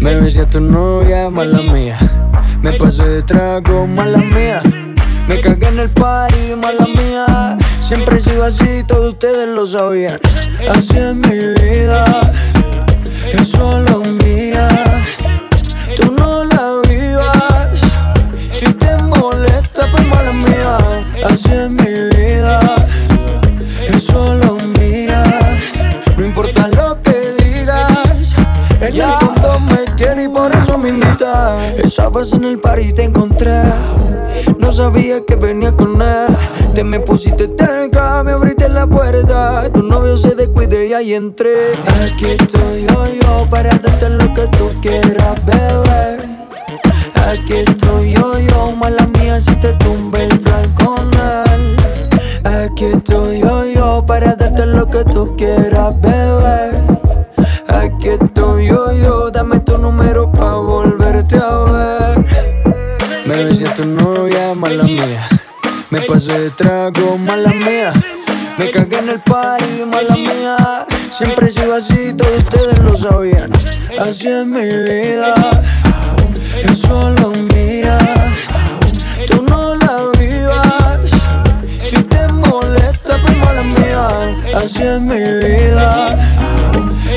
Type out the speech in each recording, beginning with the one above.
Me besé a tu novia, mala mía. Me pasé de trago, mala mía. Me cagué en el party, mala mía. Siempre he sido así, todos ustedes lo sabían. Así es mi vida, es solo mía. Así es mi vida, es solo mía. No importa lo que digas, en el fondo me quiere y por eso me invita. Vez en el party te encontré. No sabía que venía con él. Te me pusiste cerca, me abriste la puerta. Tu novio se descuide y ahí entré. Aquí estoy yo, yo, para darte lo que tú quieras, bebé. Aquí estoy yo, yo, mala mía, si te tumbe el plan con él. Aquí estoy yo, yo, para darte lo que tú quieras, bebé. Aquí estoy yo, yo, dame tu número pa' volverte a ver. Me besé a tu novia, mala mía. Me pasé de trago, mala mía. Me cagué en el party, mala mía. Siempre he así, todos ustedes lo sabían. Así es mi vida, es solo mía. Tú no la vivas. Si te molesta, pues mala mía. Así es mi vida,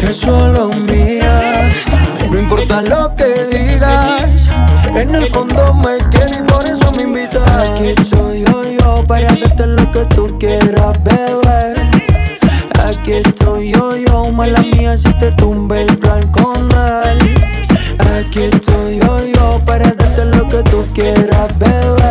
es solo mía. No importa lo que digas, en el fondo me quieres y por eso me invitas. Aquí estoy yo, yo, para darte lo que tú quieras, bebé. Aquí estoy yo, yo, mala mía, si te tumbe el plan con él. Aquí estoy yo, yo, para darte lo que tú quieras, bebé.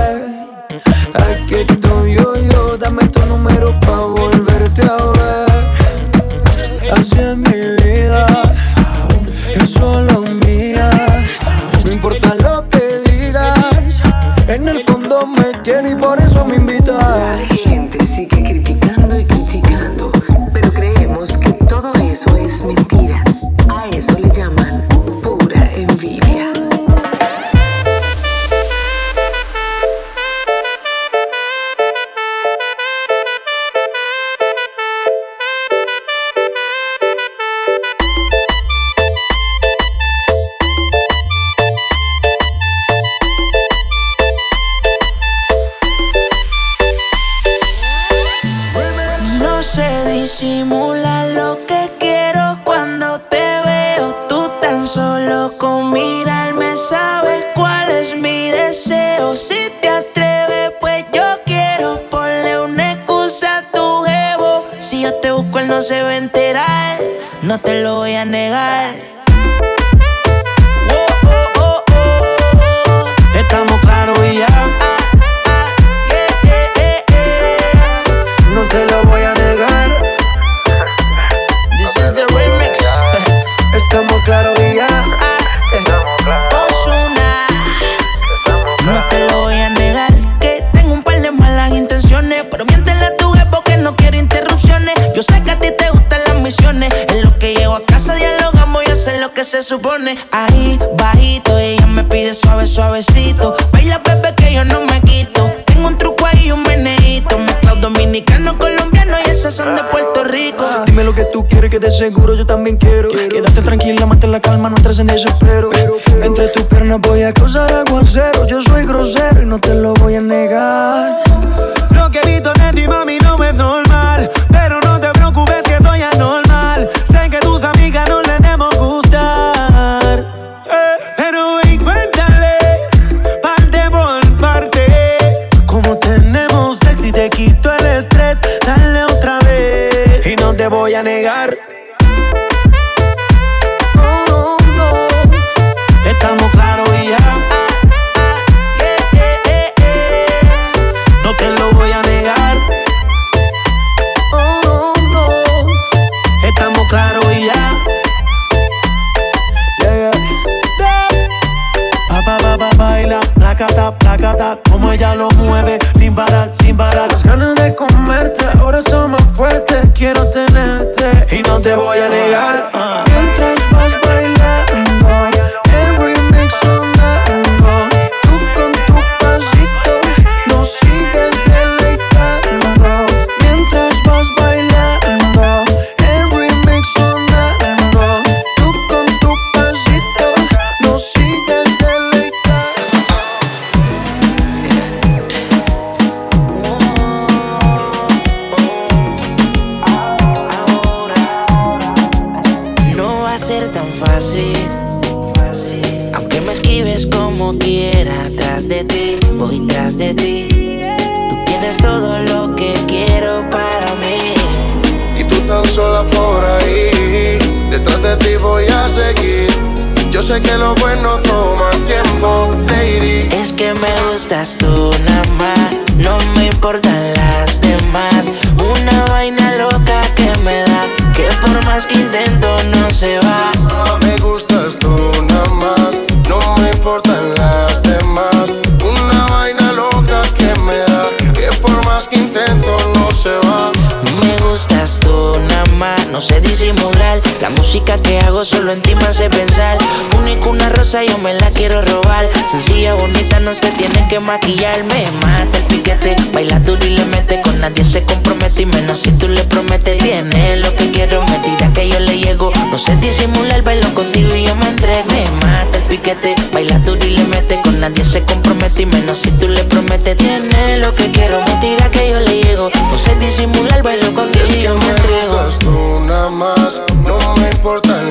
maquillarme, mata el piquete, baila duro y le mete, con nadie se compromete y menos si tú le prometes, tiene lo que quiero, me tira que yo le llego, no sé disimular, bailo contigo y yo me entrego, me mata el piquete, baila duro y le mete, con nadie se compromete y menos si tú le prometes, tiene lo que quiero, me tira que yo le llego, no sé disimular, bailo contigo y yo me entrego. Tú nada más, no me importa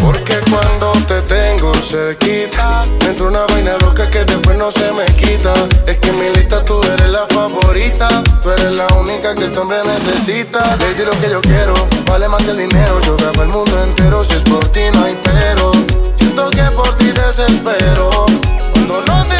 Porque cuando te tengo cerquita, me entra una vaina loca que después no se me quita. Es que en mi lista tú eres la favorita, tú eres la única que este hombre necesita. Lady, lo que yo quiero vale más que el dinero. Yo grabo el mundo entero, si es por ti no hay pero. Siento que por ti desespero. Cuando no te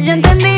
Dura, mira cómo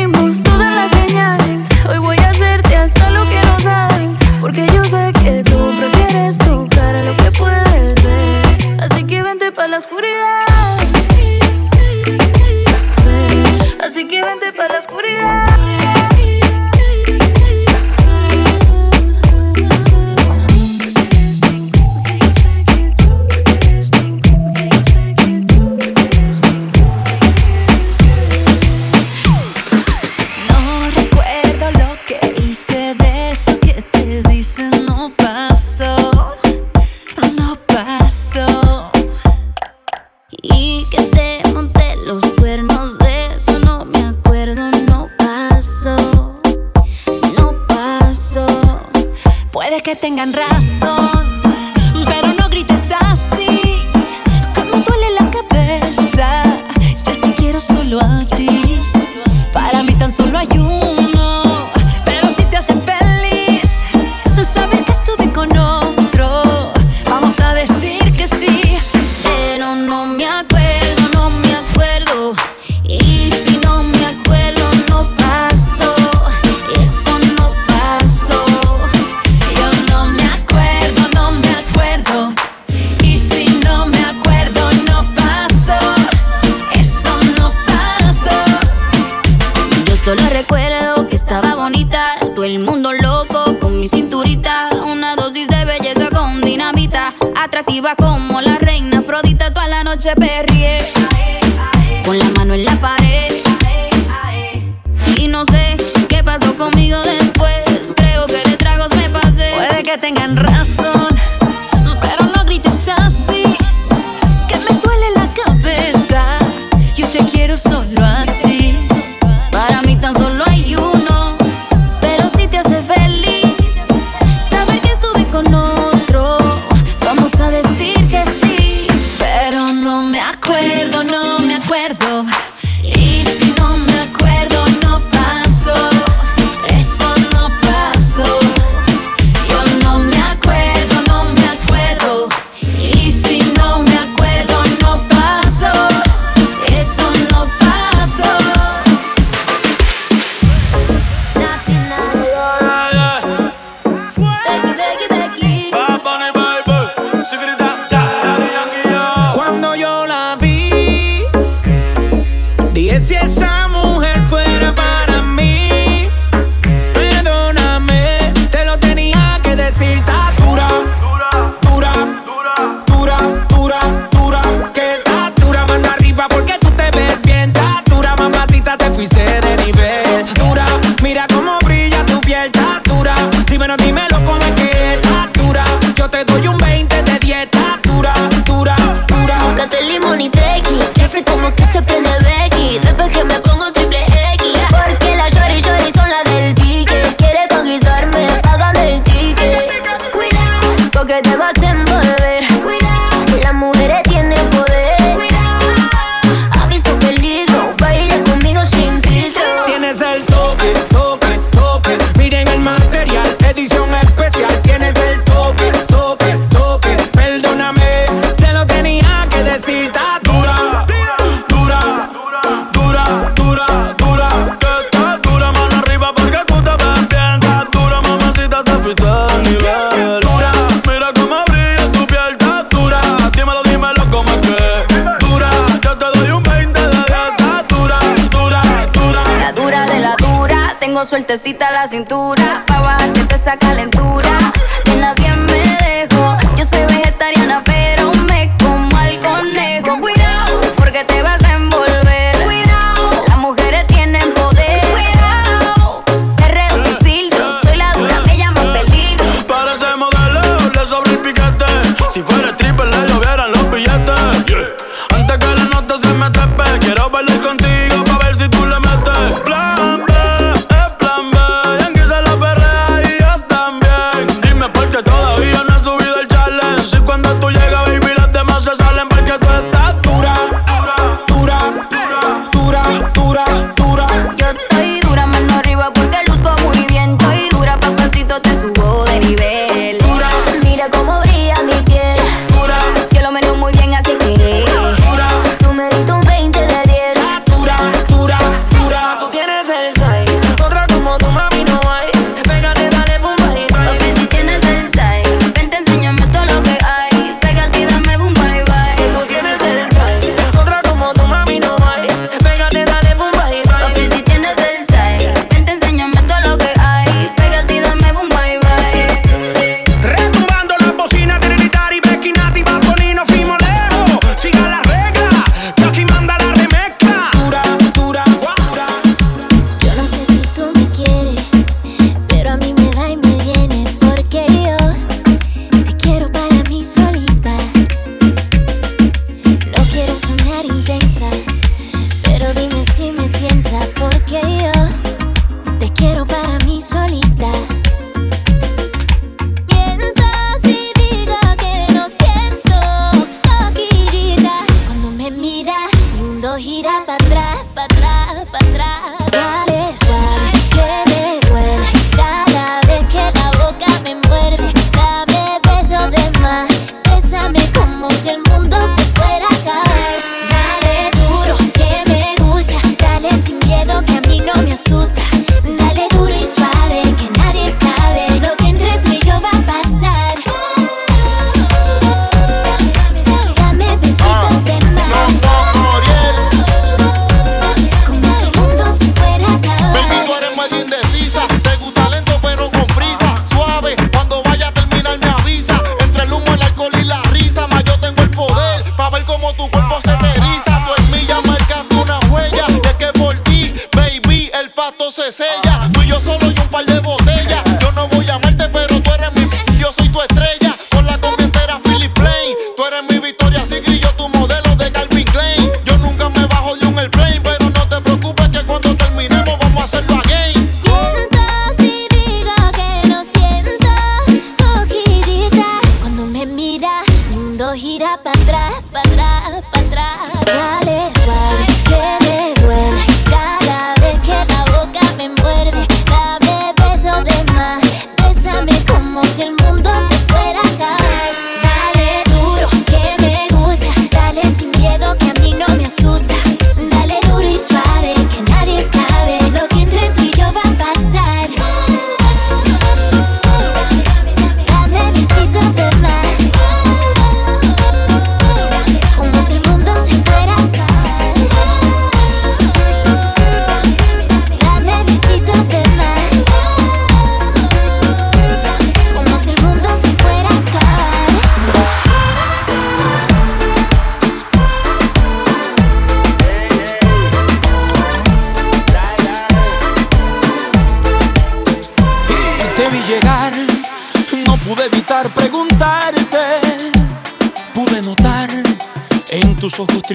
sueltecita la cintura. Pa' bajarte te saca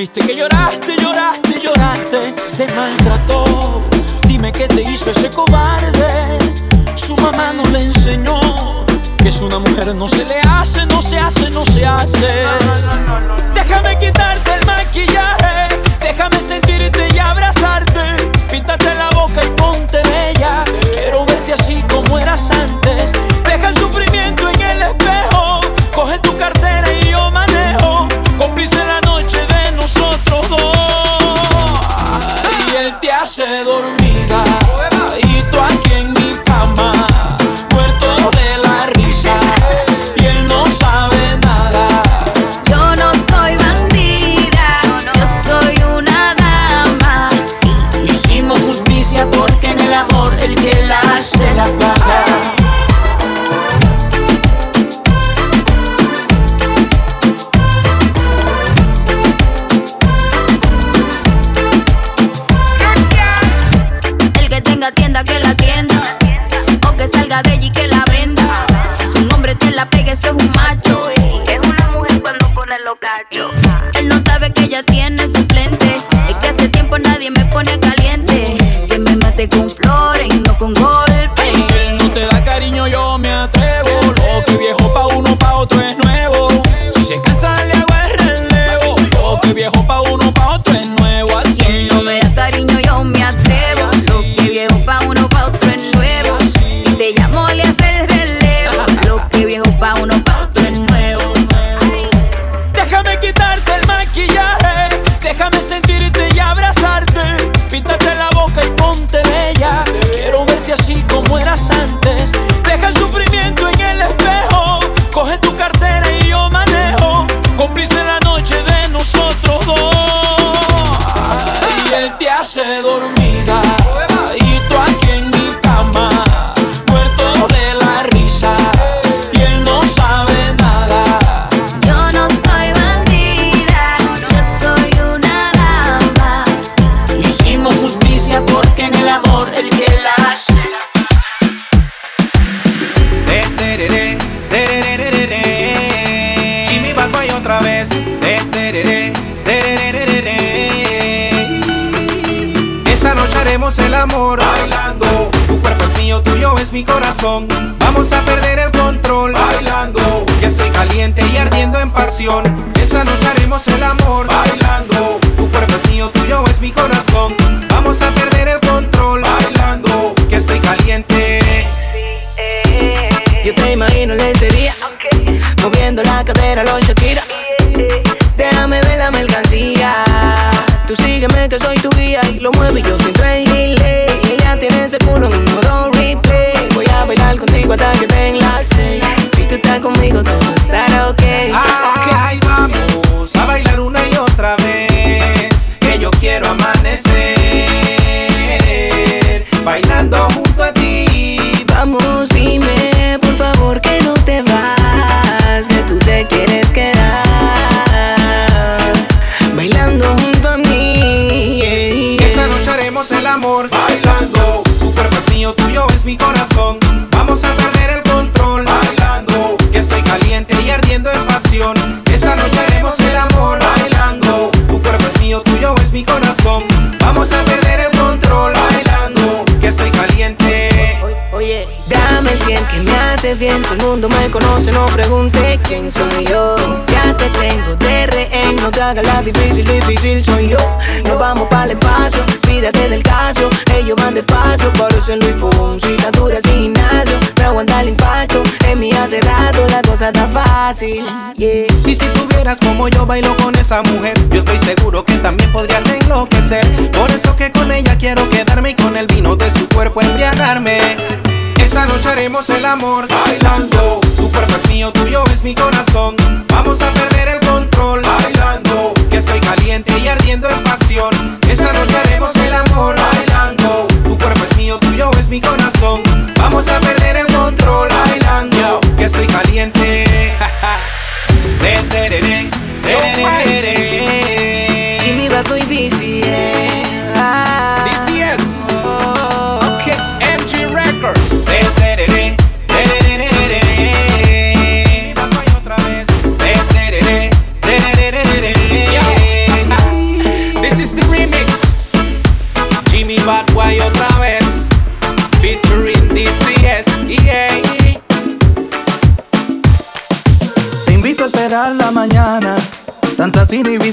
triste que lloraste, lloraste, lloraste, te maltrató. Dime qué te hizo ese cobarde. Su mamá no le enseñó que es una mujer no se le hace, no se hace, no se hace. Amor bailando. Tu cuerpo es mío, tuyo es mi corazón. Vamos a perder el control bailando. Que estoy caliente y ardiendo en pasión. Esta noche haremos el amor bailando. Tu cuerpo es mío, tuyo es mi corazón. Vamos a perder el control bailando. Que estoy caliente. Yo te imagino lencería, moviendo la cadera, los Shakira. Déjame ver la mercancía. Sígueme que soy tu guía y lo muevo y yo siento el delay. Ella tiene ese culo en un modo replay. Voy a bailar contigo hasta que den las seis. Si tú estás conmigo todo estará ok. Ay, vamos a bailar una y otra vez. Que yo quiero amanecer bailando junto a ti. Vamos, dime tuyo es mi corazón. Vamos a perder el control bailando. Que estoy caliente y ardiendo en pasión. Esta noche haremos el amor bailando. Tu cuerpo es mío, tuyo es mi corazón. Vamos a perder el control bailando. Que estoy caliente. Oye, dame el 100 que me hace bien. Todo el mundo me conoce, no pregunte quién soy yo. Ya te tengo no te hagas la difícil, difícil soy yo. Nos vamos para el espacio, pídate del caso. Ellos van despacio, por eso en Luis Fonsi, dura sin gimnasio. Me aguanta el impacto, en mí hace rato la cosa está fácil. Y si tuvieras como yo bailo con esa mujer, yo estoy seguro que también podrías enloquecer. Por eso que con ella quiero quedarme y con el vino de su cuerpo embriagarme. Esta noche haremos el amor bailando. Tu cuerpo es mío, tuyo es mi corazón. Vamos a perder el control bailando. Que estoy caliente y ardiendo en pasión. Esta noche haremos el amor bailando. Tu cuerpo es mío, tuyo es mi corazón. Vamos a perder el control bailando. Que estoy caliente. De. Jimmy Bato y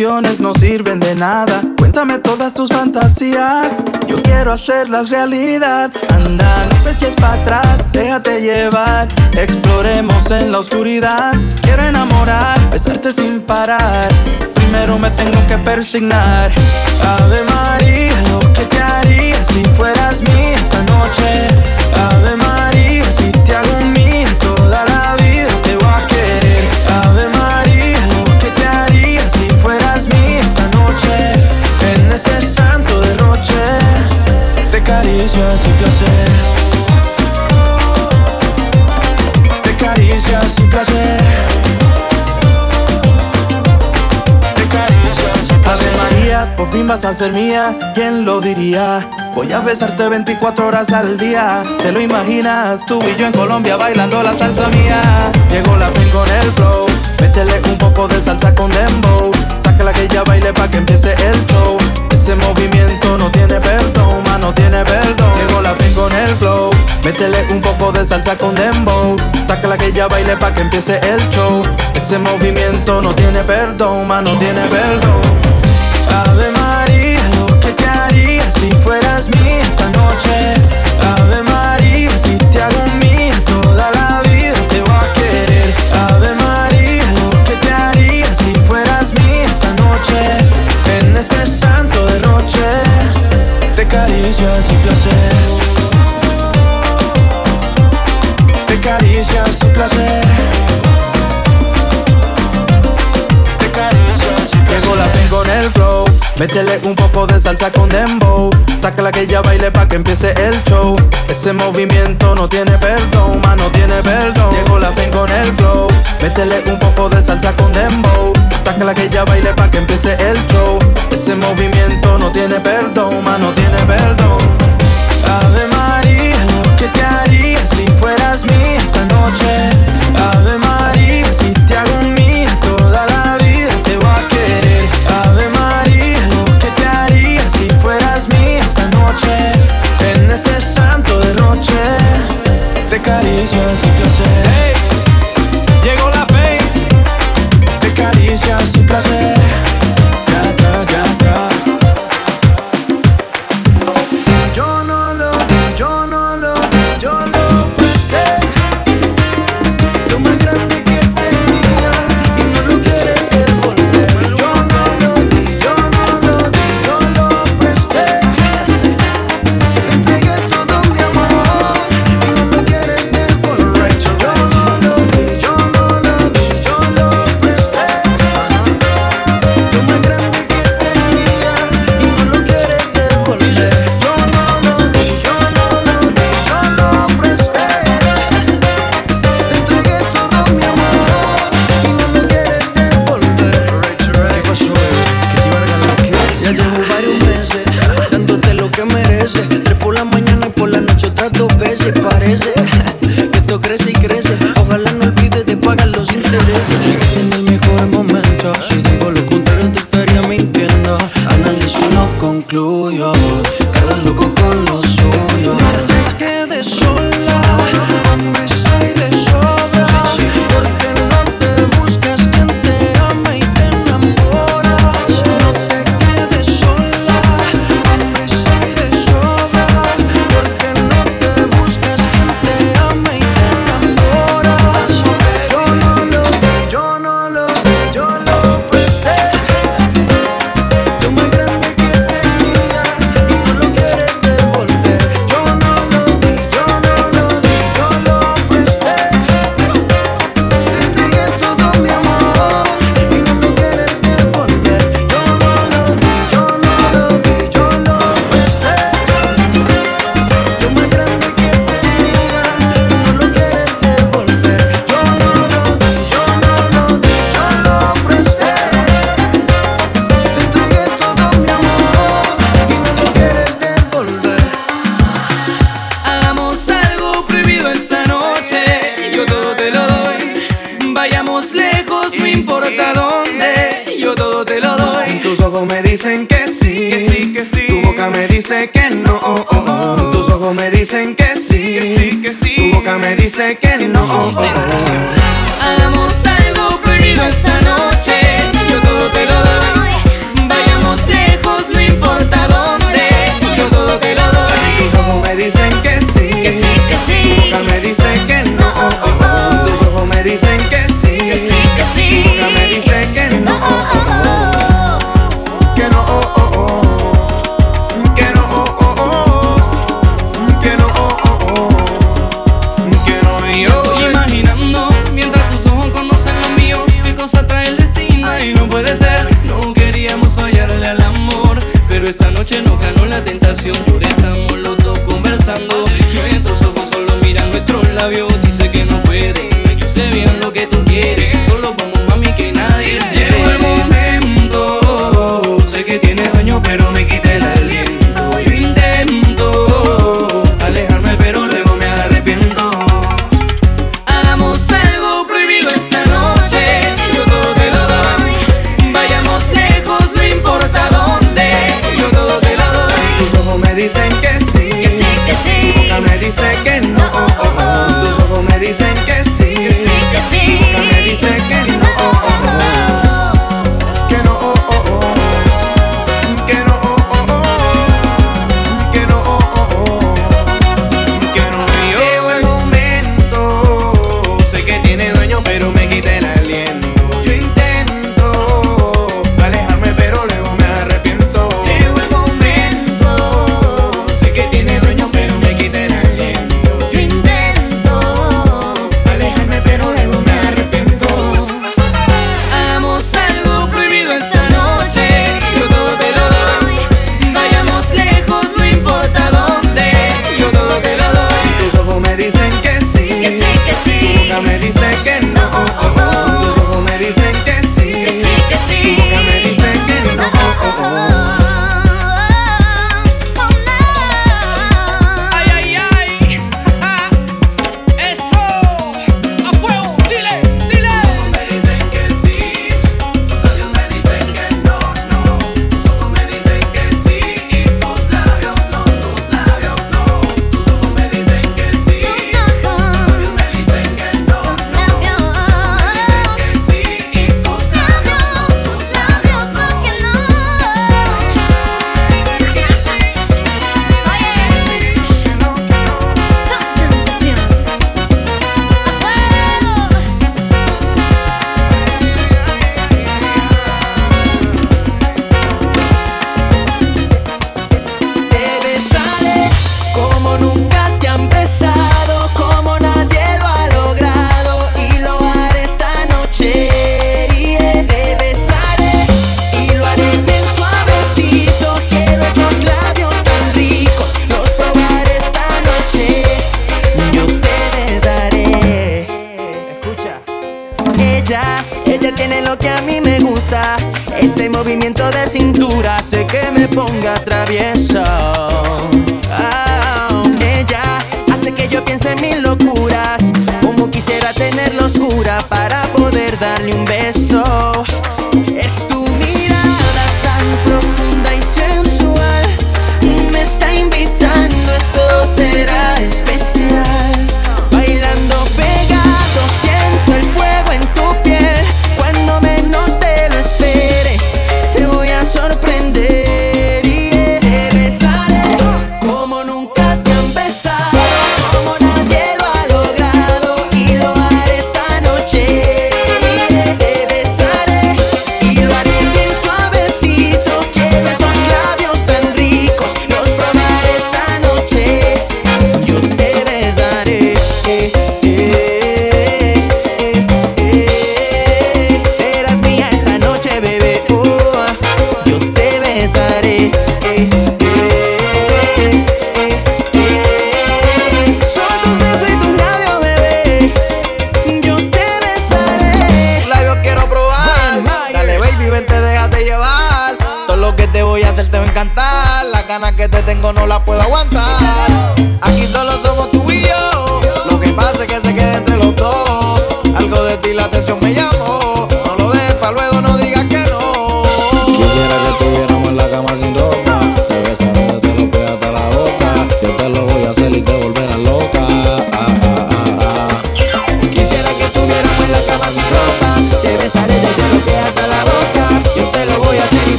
No sirven de nada. Cuéntame todas tus fantasías. Yo quiero hacerlas realidad. Anda, no te eches para atrás, déjate llevar. Exploremos en la oscuridad. Quiero enamorar, besarte sin parar. Primero me tengo que persignar. Ave María, lo que te haría si fueras mía esta noche. Ave caricias y placer. De caricias y placer. De caricias y placer. Ave María, por fin vas a ser mía. ¿Quién lo diría? Voy a besarte 24 horas al día. Te lo imaginas, tú y yo en Colombia bailando la salsa mía. Llegó la fin con el flow. Métele un poco de salsa con dembow. Sácala que ya baile pa' que empiece el show ese movimiento no tiene perdón, ma, no tiene perdón. Llegó la fin con el flow. Métele un poco de salsa con dembow. Sácala que ya baile pa' que empiece el show. Ese movimiento no tiene perdón, ma, no tiene perdón. Ave María, lo que te haría si fueras mía esta noche. Ave María, si te hago mía toda la vida te voy a querer. Ave María, lo que te haría si fueras mía esta noche. Es necesario noche de caricias y placer. De caricias y placer. De caricias y placer. Llegó la tengo en el Métele un poco de salsa con dembow. Sácala que ella baile pa' que empiece el show. Ese movimiento no tiene perdón, mano tiene perdón. Llegó la fin con el flow. Métele un poco de salsa con dembow. Sácala que ella baile pa' que empiece el show. Ese movimiento no tiene perdón, mano tiene perdón. Ave María, lo que te haría si fueras mía esta noche. just a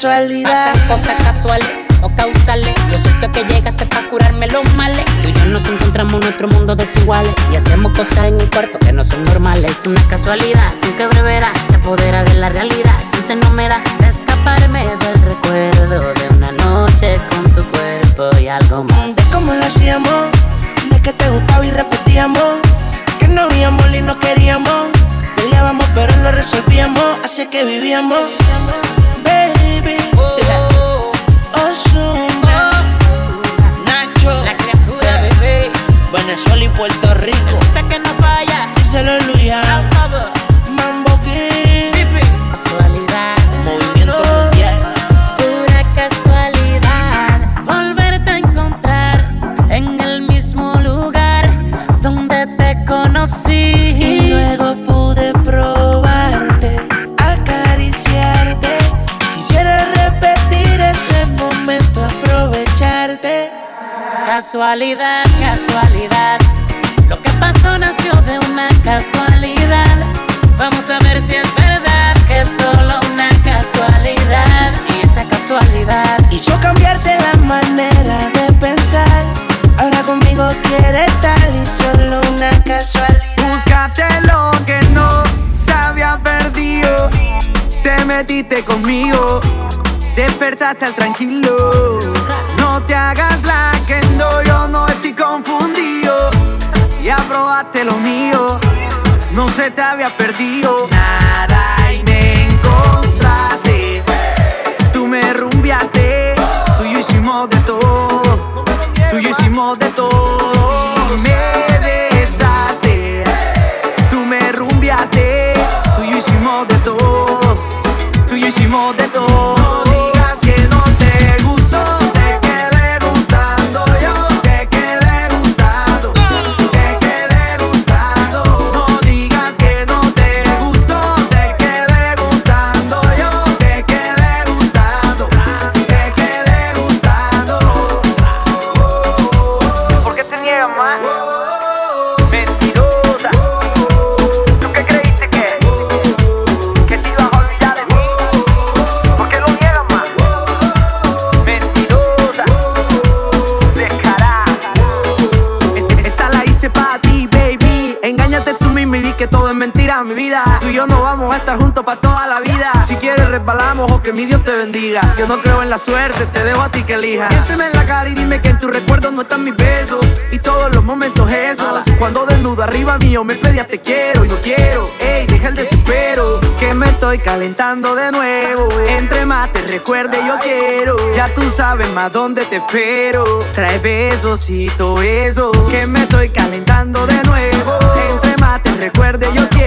casualidad. Pasan cosas casuales o causales. Yo siento que llegaste para curarme los males. Tú y yo nos encontramos en nuestro mundo desiguales. Y hacemos cosas en el cuarto que no son normales. Una casualidad, un que brevedad se apodera de la realidad. Chance no me da de escaparme del recuerdo de una noche con tu cuerpo y algo más. De cómo lo hacíamos, de que te gustaba y repetíamos. Que no había amor y no queríamos. Peleábamos pero lo resolvíamos. Así que vivíamos. Baby. Ozuna. Nacho. La criatura, bebé. Venezuela y Puerto Rico. Hasta que no falla. Díselo Luya. Mambo Casualidad, casualidad. Lo que pasó nació de una casualidad. Vamos a ver si es verdad que es solo una casualidad. Y esa casualidad hizo cambiarte la manera de pensar. Ahora conmigo quiere estar y solo una casualidad. Buscaste lo que no se había perdido. Te metiste conmigo, despertaste al tranquilo. No te hagas la que no, yo no estoy confundido. Ya probaste lo mío, no se te había perdido nada y me encontraste. Tú me rumbiaste, tú hicimos de todo, tú hicimos de todo. Yo no vamos a estar juntos para toda la vida. Si quieres, resbalamos o que mi Dios te bendiga. Yo no creo en la suerte, te dejo a ti que elijas. Miénteme en la cara y dime que en tus recuerdos no están mis besos. Y todos los momentos esos. Cuando desnudo arriba mío me pedías te quiero y no quiero. Ey, deja el desespero. Que me estoy calentando de nuevo. Entre más te recuerde, yo quiero. Ya tú sabes más dónde te espero. Trae besos y todo eso. Que me estoy calentando de nuevo. Entre más te recuerde, yo quiero.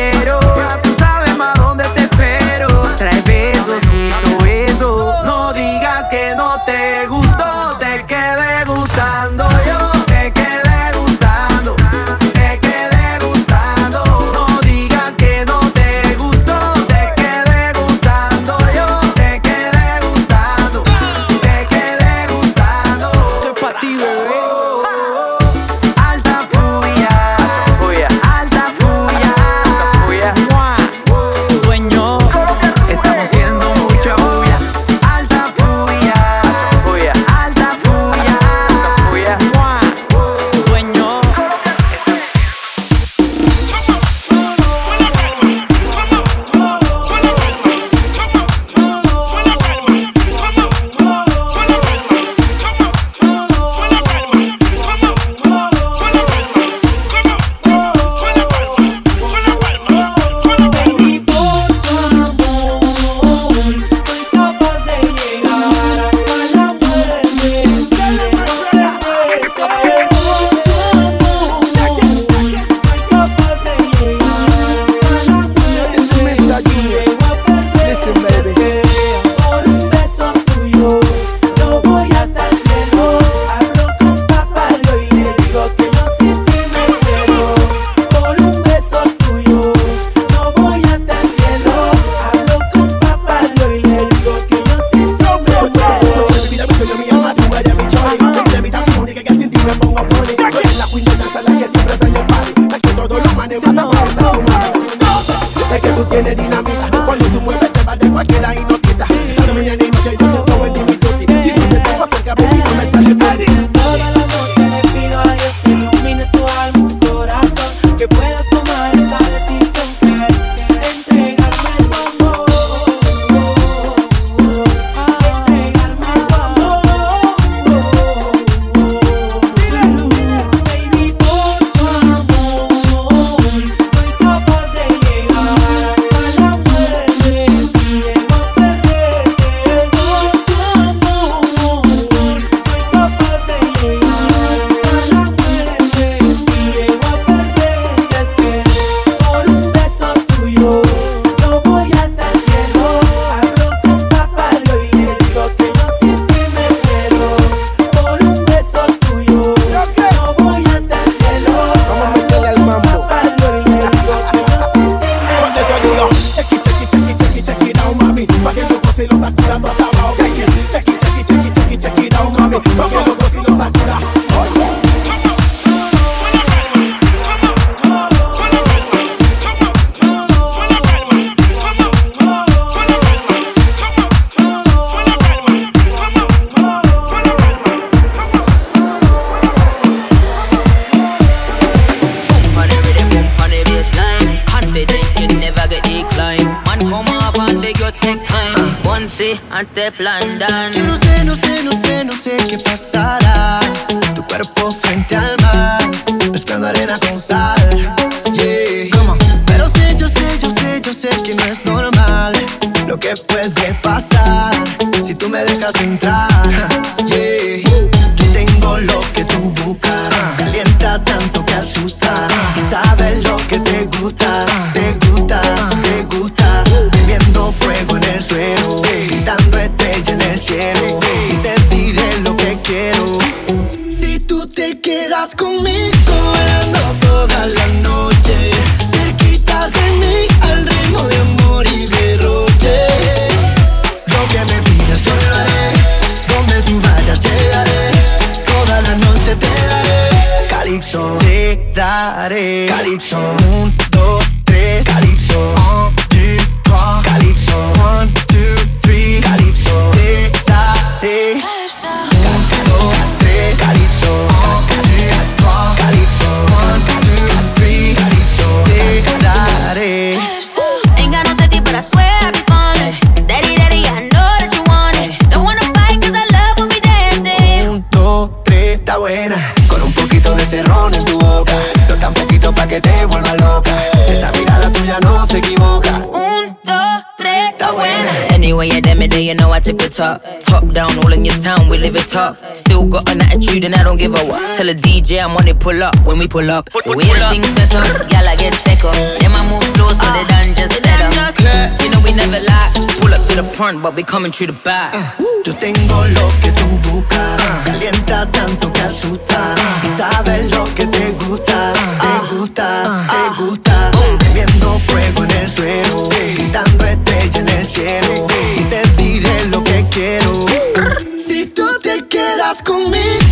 Top down, all in your town, we live it up. Still got an attitude and I don't give a what. Tell a DJ I'm on it, pull up when we pull up. We way the things set y'all I get tech up. Then I move slow so they done just better. You know we never lie. Pull up to the front, but we coming through the back. Yo tengo lo que tú buscas, calienta tanto que asusta. Y sabes lo que te gusta, te gusta, te gusta. Fuego en Si tú te quedas conmigo.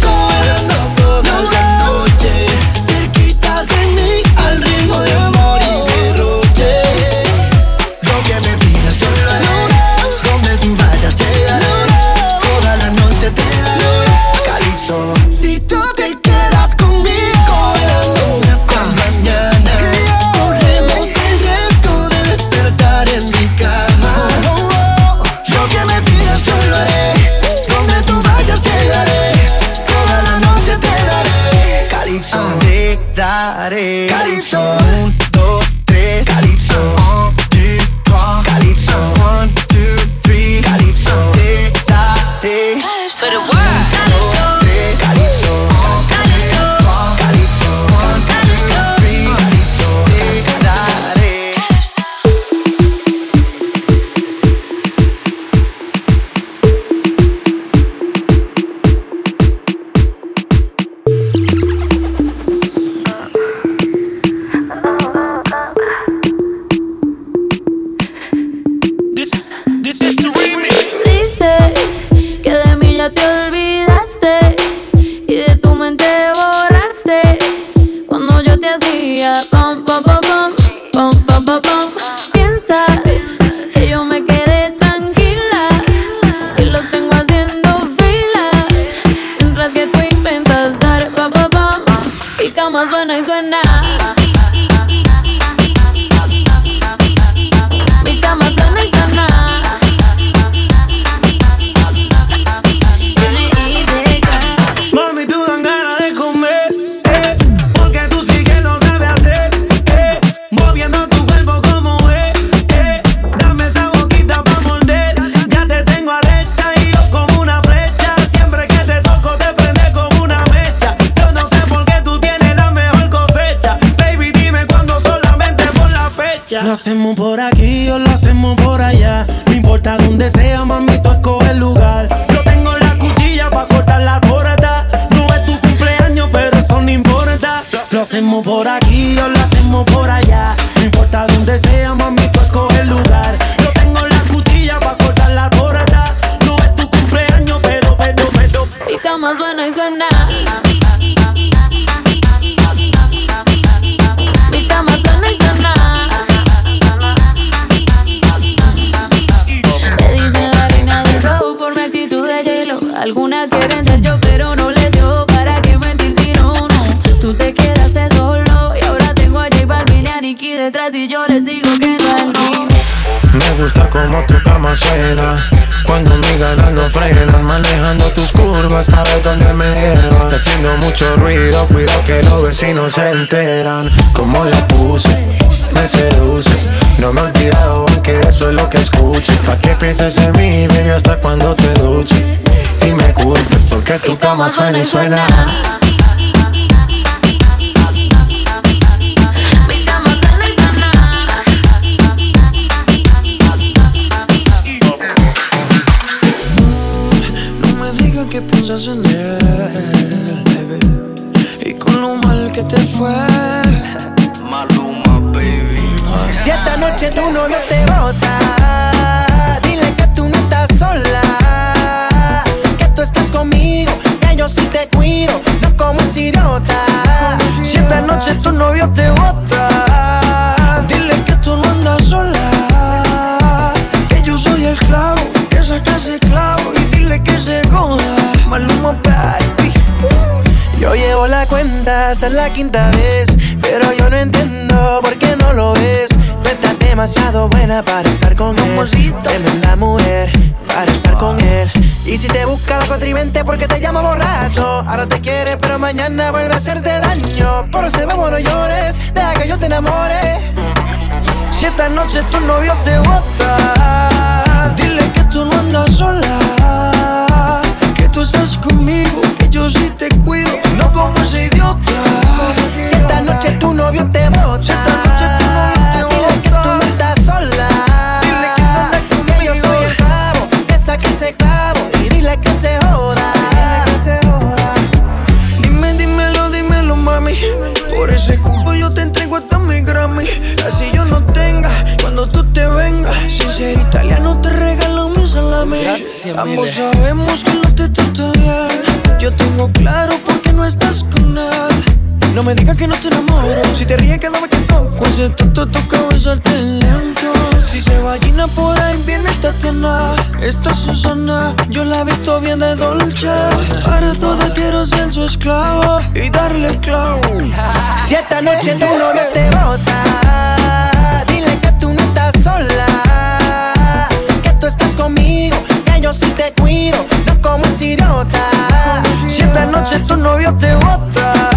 Se enteran Como la puse, me seduces No me he olvidado aunque eso es lo que escuches Pa' que pienses en mí, baby, hasta cuando te duches Y me culpes porque tu cama suena y suena la quinta vez, pero yo no entiendo por qué no lo ves. Tú estás demasiado buena para estar con él. Tremenda mujer para estar con él. Y si te busca la contribente porque te llama borracho, ahora te quiere, pero mañana vuelve a hacerte daño. Por ese vamos no llores, deja que yo te enamore. Si esta noche tu novio te bota, dile que tú no andas sola. Esta noche tu novio te bota, dile que tú no estás sola. que yo soy el clavo, que saque ese clavo y dile que se joda. Dime, dímelo, dímelo, mami. Por ese cupo yo te entrego hasta mi Grammy. Así yo no tenga cuando tú te vengas. Sin ser italiano te regalo mi salami. Gracias, Ambos sabemos que no te trata bien. Yo tengo claro por qué no estás con él. No me digas que no te enamoro. Si te ríes, quédame que toco. Ese tonto toca besarte lento. Si se va Gina por ahí, viene Tatiana. Esta Susana, yo la he visto bien de dolce. Para toda quiero ser su esclavo y darle clavo. Si esta noche tu novio te bota, dile que tú no estás sola. Que tú estás conmigo, que yo sí te cuido, no como ese idiota. Si esta noche tu novio te bota,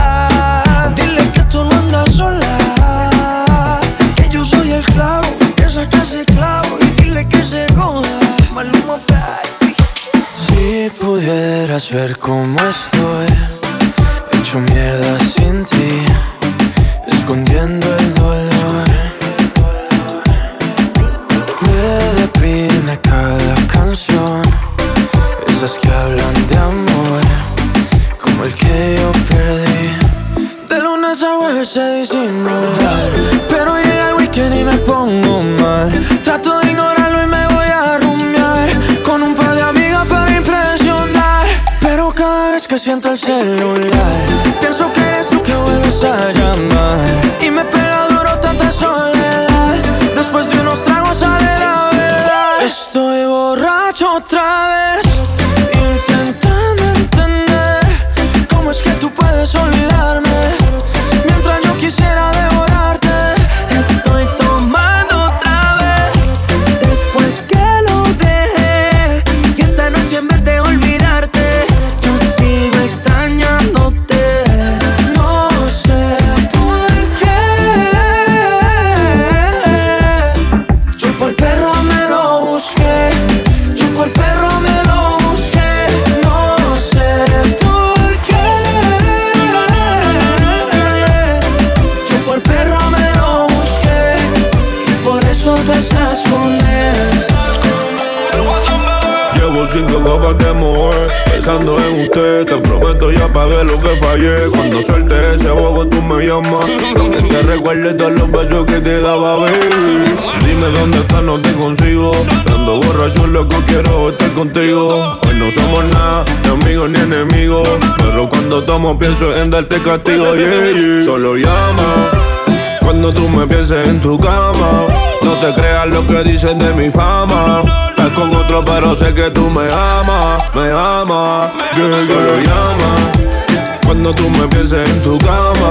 pudieras ver cómo estoy, hecho mierda sin ti, escondiendo el celular Te prometo ya pagué lo que fallé. Cuando suelte ese bobo tú me llamas. Que te recuerde todos los besos que te daba, baby. Dime dónde estás, no te consigo. Ando borracho, loco, quiero estar contigo. Hoy no somos nada, ni amigos ni enemigos. Pero cuando tomo pienso en darte castigo. Solo llama cuando tú me pienses en tu cama, no te creas lo que dicen de mi fama. Estás con otro, pero sé que tú me amas, me amas. Yeah, Solo llama cuando tú me pienses en tu cama.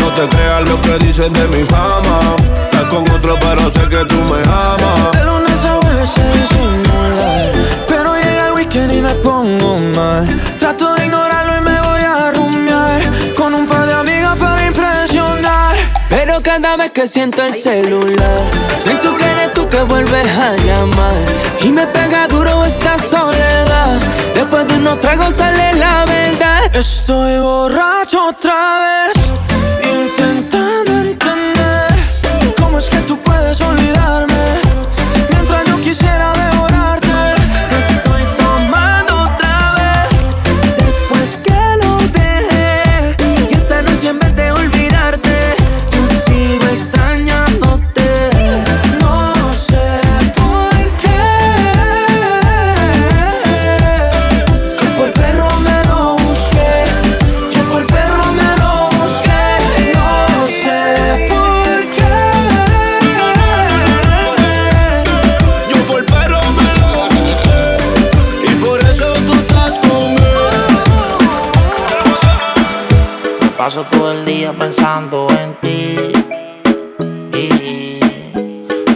No te creas lo que dicen de mi fama. Estás con otro, pero sé que tú me amas. De lunes a jueves se disimular Pero que ni me pongo mal. Trato de ignorarlo y me voy a rumiar con un par de amigas para. Pero cada vez que siento el celular, pienso que eres tú que vuelves a llamar. Y me pega duro esta soledad. Después de unos tragos sale la verdad. Estoy borracho otra vez, Paso todo el día pensando en ti. Y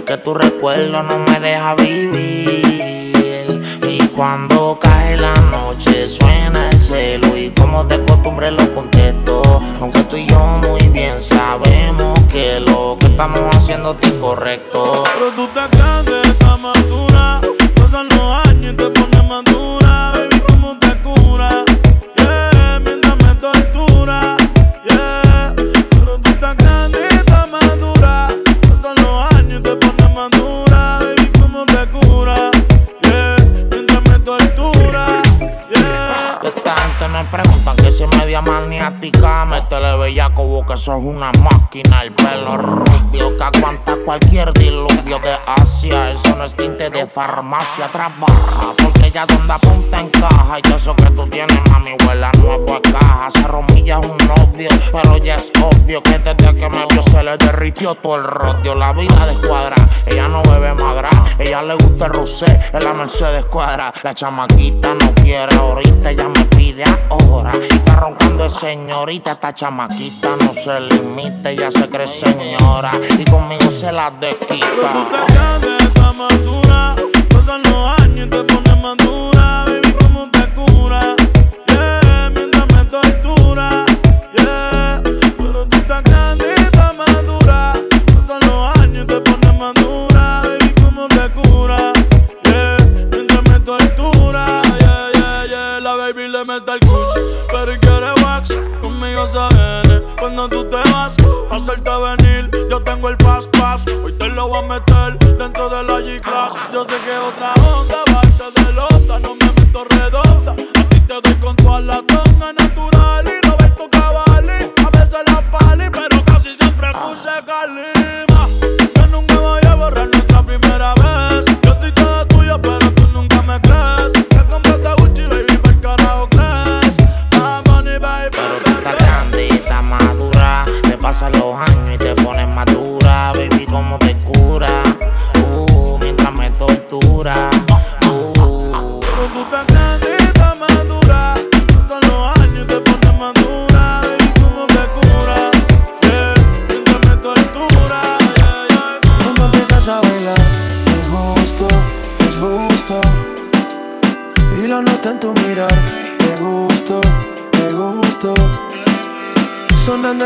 que tu recuerdo no me deja vivir. Y cuando cae la noche suena el celo. Y como de costumbre lo contesto. Aunque tú y yo muy bien sabemos que lo que estamos haciendo es incorrecto. Pero tú estás grande, estás madura. Pasan los años y te pones que sos una máquina El pelo rubio que aguanta cualquier diluvio de Asia. Eso no es tinte de farmacia, trabaja Porque ella donde apunta encaja. Y eso que tú tienes, mami, huele a nuevo de caja. Se romilla es un novio, pero ya es obvio Que desde que me vio se le derritió todo el rodio. La vida de escuadra, ella no bebe madra. Ella le gusta el rosé, en la Mercedes cuadra La chamaquita no quiere ahorita, ella me pide ahora. Y está roncando señorita, esta chamaquita no se limita Ella se cree señora. Y conmigo se la Pero tú desquita estás estás madura. Pasan los años y te pones madura. Baby, ¿cómo te cura? Yeah, mientras me tortura. Yeah, pero tú estás grande, estás madura. Pasan los años y te pones madura. Baby, ¿cómo te cura? Yeah, mientras me tortura. Yeah, yeah, yeah. La baby le mete el kush, pero quiere wax. Conmigo se viene cuando tú te vas. Hacerte venir, el. Hoy te lo voy a meter dentro de la G-Class. Yo sé que otra onda, parte de lota, no me meto redonda. A ti te doy con toda la tonga natural y Roberto Cavalli. A veces la pali, pero casi siempre puse calima. Yo nunca voy a borrar nuestra primera vez. Yo soy toda tuya, pero tú nunca me crees. Que compraste Gucci, baby, para carajo crees. Money, baby, Pero tú estás grande y estás madura Te pasan los años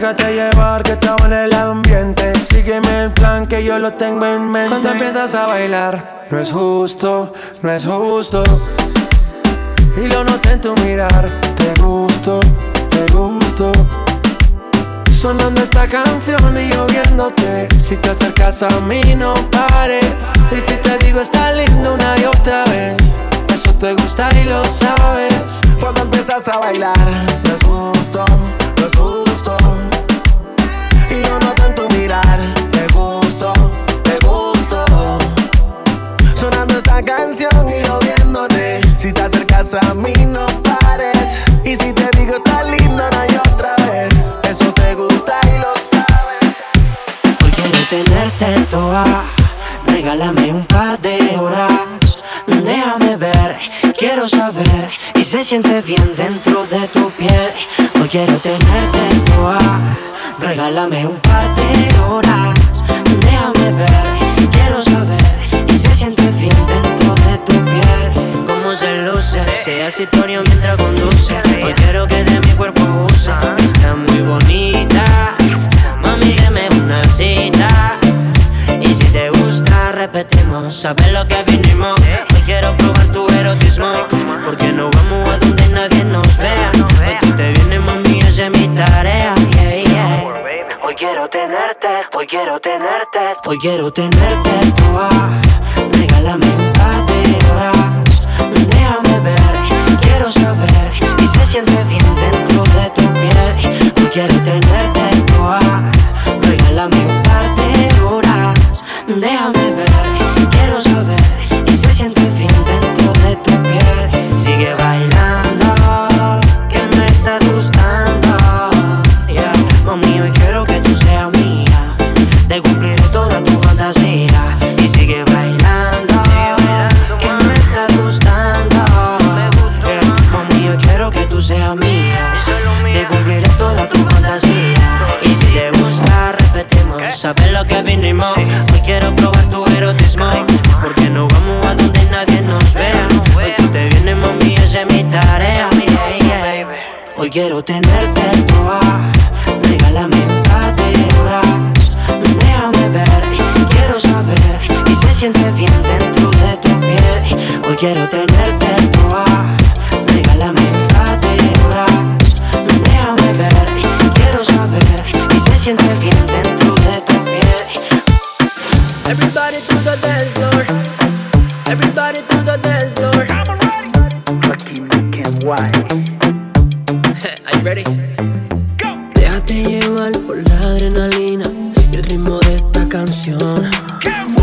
Déjate llevar que estaba en el ambiente. Sígueme el plan que yo lo tengo en mente. Cuando empiezas a bailar, no es justo, no es justo. Y lo noté en tu mirar, te gusto, te gusto. Sonando esta canción y yo viéndote Si te acercas a mí no pares Y si te digo está lindo una y otra vez Eso te gusta y lo sabes Cuando empiezas a bailar, no es justo, no es justo. Canción y yo viéndote. Si te acercas a mí no pares. Y si te digo está lindo una y otra vez. Eso te gusta y lo sabes. Hoy quiero tenerte toda. Regálame un par de horas. Déjame ver, quiero saber. Y se siente bien dentro de tu piel. Hoy quiero tenerte toda. Regálame un par de horas. Déjame ver, mientras conduce. Hoy quiero que de mi cuerpo use. Está muy bonita. Mami, deme una cita. Y si te gusta, repetimos. Sabes lo que vinimos. Hoy quiero probar tu erotismo. Porque no vamos a donde nadie nos vea. Hoy tú te vienes, mami, esa es mi tarea. Hoy quiero tenerte, hoy quiero tenerte, hoy quiero tenerte toda. Regálame un par de horas. Y se siente bien dentro de tu piel. Hoy quiero tenerte toda. Regálame un par de horas. Déjame Sabes lo que vinimos. Hoy quiero probar tu erotismo. Porque no vamos a donde nadie nos vea. Hoy tú te vienes, mami, esa es mi tarea. Hoy quiero tenerte toda. Regálame un par de horas. Déjame ver, quiero saber. Y se siente bien dentro de tu piel. Hoy quiero tenerte toda. Regálame un par de horas. Déjame ver, quiero saber. Y se siente bien to the dance floor. Everybody to the dance floor. Are you ready? Déjate llevar por la adrenalina y el ritmo de esta canción.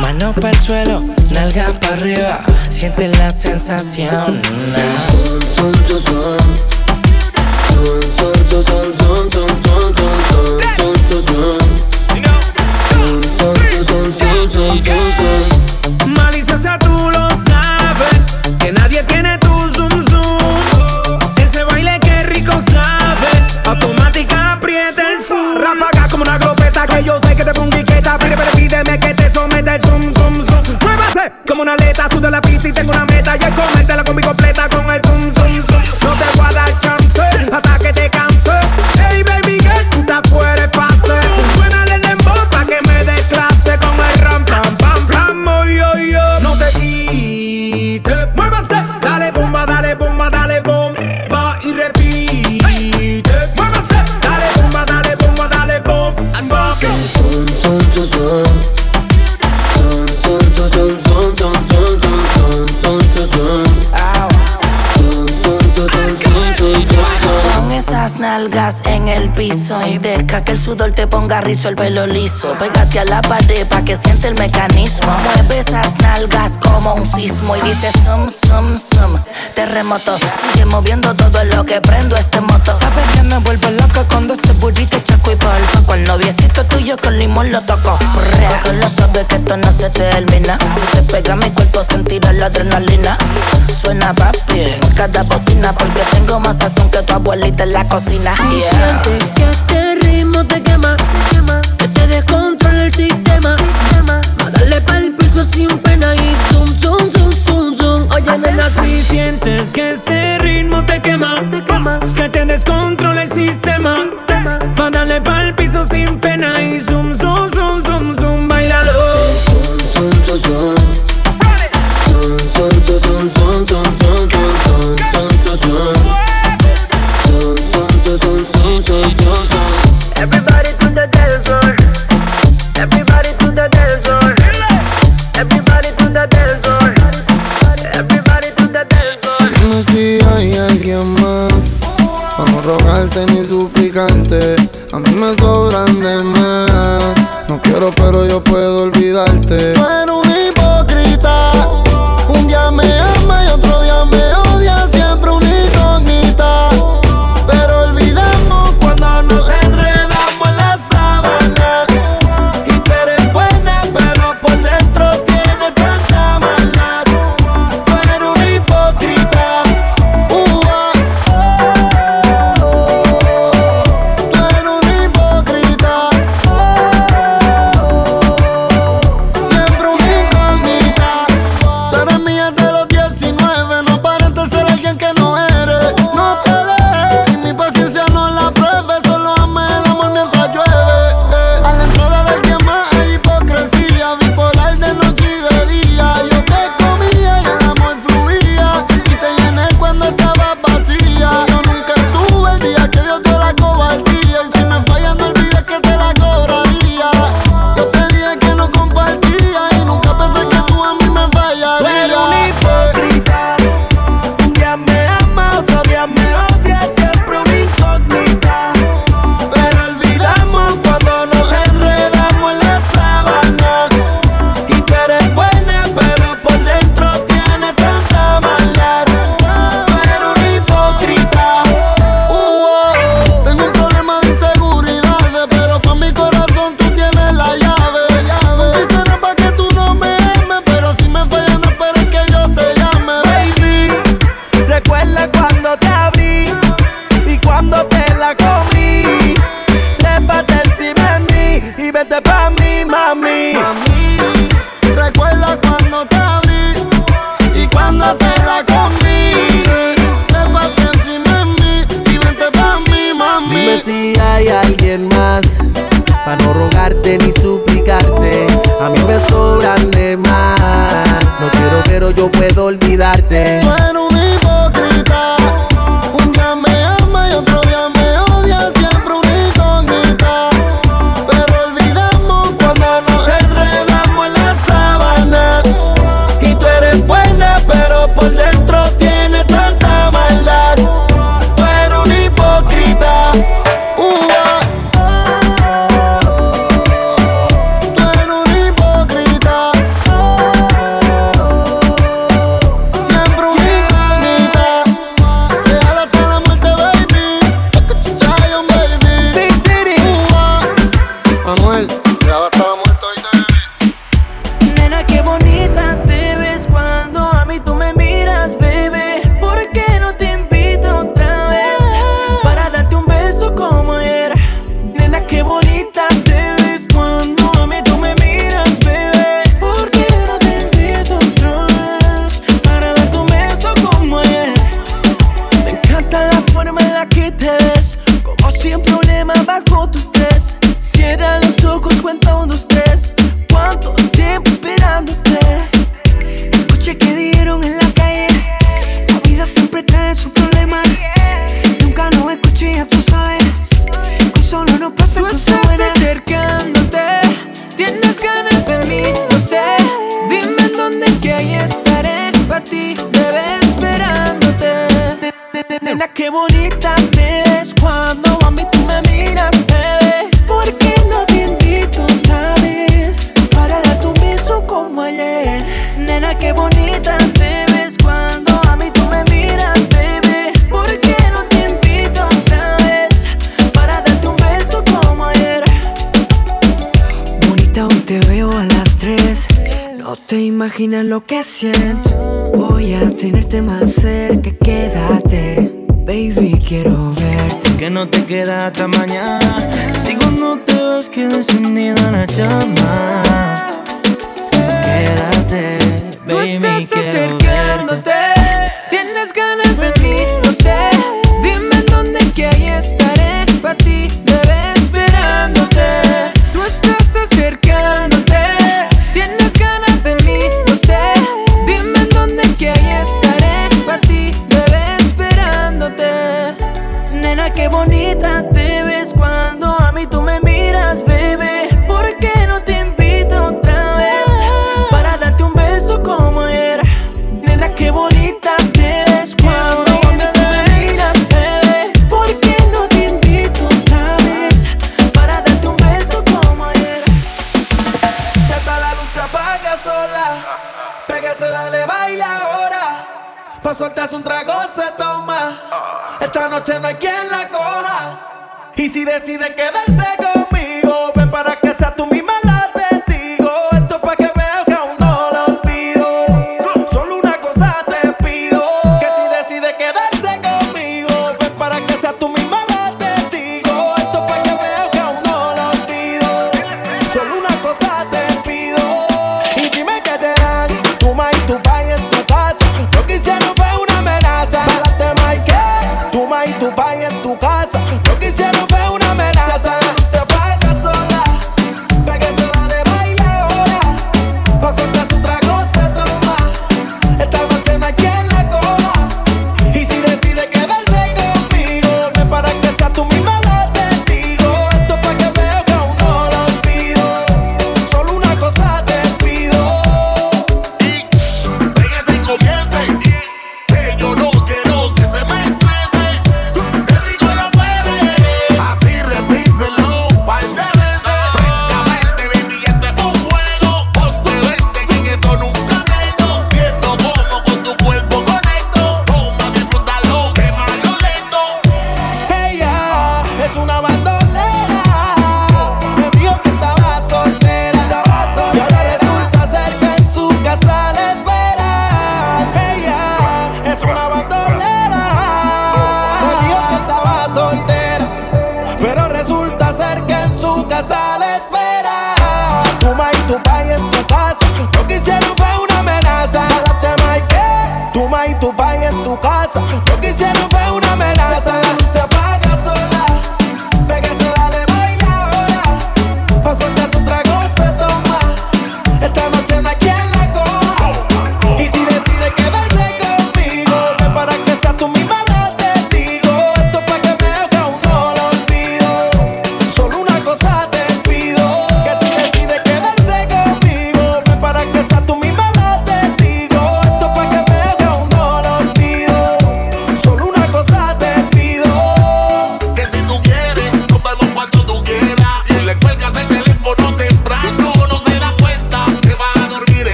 Mano para el suelo, nalga para arriba, siente la sensación. Son, son. Son, quieres comértela conmigo que sudor te ponga rizo el pelo liso. Pégate a la pared pa' que siente el mecanismo. Mueve esas nalgas como un sismo y dice sum, sum, sum. Terremoto, sigue moviendo todo lo que prendo este moto. Sabes que me vuelvo loco cuando ese burrito chaco y palco. Con el noviecito tuyo con limón lo toco. Porque lo sabes que esto no se termina. Si te pega mi cuerpo sentirás la adrenalina. Suena papi cada bocina porque tengo más sazón que tu abuelita en la cocina. Yeah. Que este ritmo te que te descontrola el sistema. Más darle pa'l piso sin pena y zoom, zoom, zoom, zoom. Oye, nena, si sientes que ese ritmo te quema, que te descontrola el sistema. Más darle pa'l piso sin pena y zoom,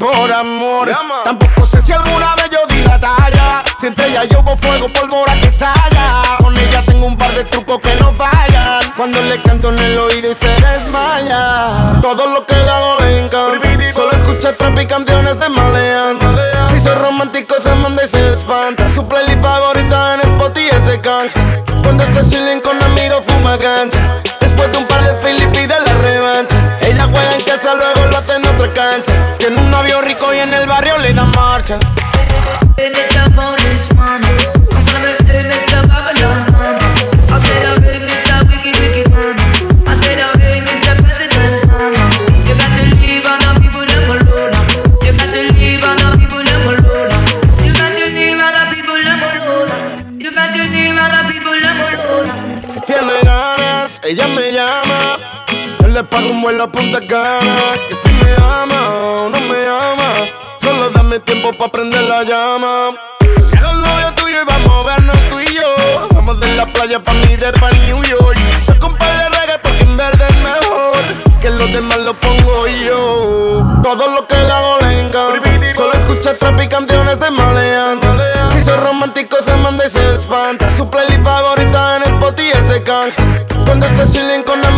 por amor. Tampoco sé si alguna vez yo di la talla. Si entre ella yo con fuego, pólvora que salga. Con ella tengo un par de trucos que no fallan. Cuando le canto en el oído y se desmaya. Todo lo que hago le encanta. Solo escucha trap y canciones de maleante. Si soy romántico, se manda y se espanta. Su playlist favorita en Spotify es de gangsta. Cuando está chilling con amigos, fuma cancha Babylon. I said, oh. Wicked, wicked. I said, oh. President man. You got to leave all the people them alone. You got to leave all the people them alone. You got to leave all the people them alone. You got to leave all the people them alone. Si tiene ganas, ella me llama. Yo le pago un vuelo a Punta Cana. Llama. Llega el novio tuyo y vamos a vernos tú y yo. Vamos de la playa pa' mi depa en New York. Yo con par de reggae porque en verde es mejor. Que los demás lo pongo yo. Todo lo que le hago le encanta. Solo escucha trap y canciones de maleante. Si soy romántico se manda y se espanta. Su playlist favorita en Spotify es de gangsta. Cuando está chilling con amigos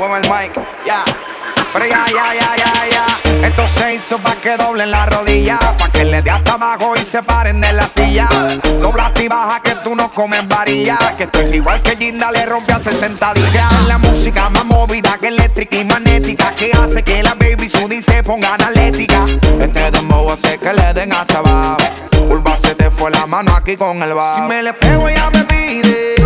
súbeme el mic. Ya. Pero ya, ya, ya, ya, ya. Esto se hizo pa' que doblen la rodilla. Pa' que le dé hasta abajo y se paren de la silla. Dobla y baja que tú no comes varilla. Que esto es igual que Ginda le rompe a 60 días. La música más movida que eléctrica y magnética. Que hace que la baby Sudi se ponga analética. Este dembow hace que le den hasta abajo. Urba se te fue la mano aquí con el bajo. Si me le pego ya me pide.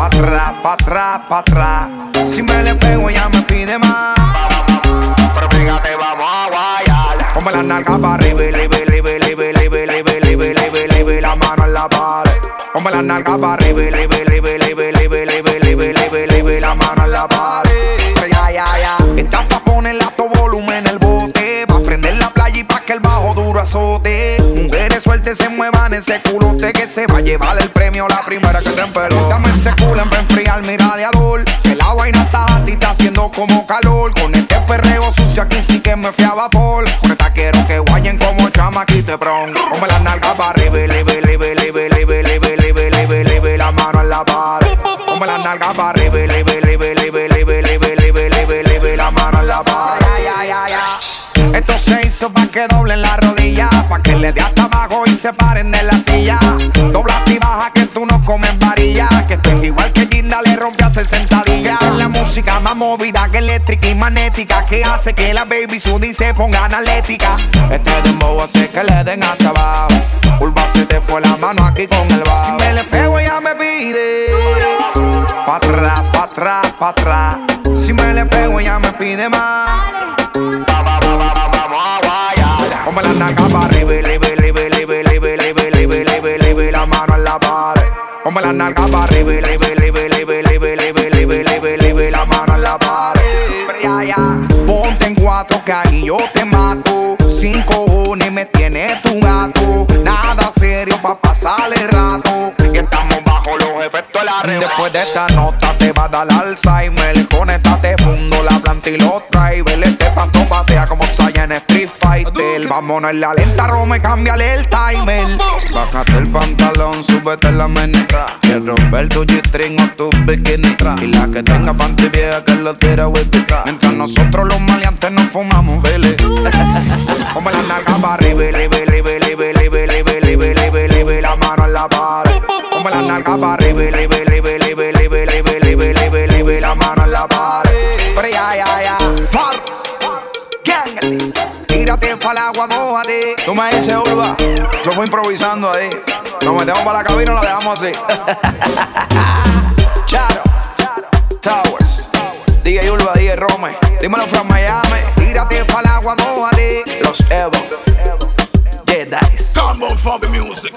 Pa' atrás, pa' atrás, pa' atrás. Si me le pego ya me pide más. Pero fíjate, vamos a guayar. Ponme la nalga para arriba, y libe, libe, libe, libe, libe, libe, libe, libe, la mano en la pared. Ponme la nalga para arriba, y libe, libe, libe, libe, libe, libe, libe, libe, la mano en la pared. Ya, ya, ya. Estás pa' ponerle alto volumen en el bote. Pa' prender la playa y pa' que el bajo duro azote. Sueltes se muevan ese culote que se va a llevar el premio la primera que te empeló. Dame ese culo en enfriar mi radiador. Que la vaina está y está haciendo como calor. Con este perreo sucio aquí sí que me fui a vapor. Con esta quiero que guayen como de bron. Ponme la nalga para arriba, hizo pa' que doblen la rodilla, pa' que le dé hasta abajo y se paren de la silla. Dobla y baja que tú no comes varilla, que esto es igual que Ginda le rompe a 60 días. Es la música más movida que eléctrica y magnética, que hace que la baby Sudi se ponga analética. Este dembow hace que le den hasta abajo. Urba se te fue la mano aquí con el bajo. Si me le pego ya me pide. Pa' atrás, pa' atrás, pa' atrás. Si me le pego ya me pide más. Vamos a guayar. Ponme libe, libe, libe, libe, libe, libe, la mano en la pared. Ponme la nalga para arriba, libe, libe, la mano en la pared. Ya, ya. Ponte en cuatro que ahí yo te mato. Sin cojones me tienes tu gato. Nada serio pa' pasar el rato. Y estamos bajo los efectos de la Después de esta nota te va a dar Alzheimer. Conéctate, fundo la planta y los drivers. Este pasto patea como Fighter. Vámonos en la lenta, Rome, cámbiale el timer. Bájate el pantalón, súbete la menestra. Quiero ver tu G-string o tu bikini. Y la que tenga panty vieja que lo tira trap. Mientras nosotros los maleantes nos fumamos, vele. Ponme la nalga para arriba, libe, libe, libe, libe, libe, libe, libe, libe, la mano en la pared. Ponme la nalga para arriba, libe, libe, libe, libe, libe, libe, libe, libe, la mano en la pared. Pero ya, ya, ya. Far. Gang échate para el agua, mojate. Tú me dices, Urba, yo fui improvisando ahí. Nos metemos para la cabina y la dejamos así. Charo, Towers, DJ Urba, DJ Rome. Dímelo from Miami, tírate para el agua, mojate. Los Evo, Dead Eyes. Combo Funk Music.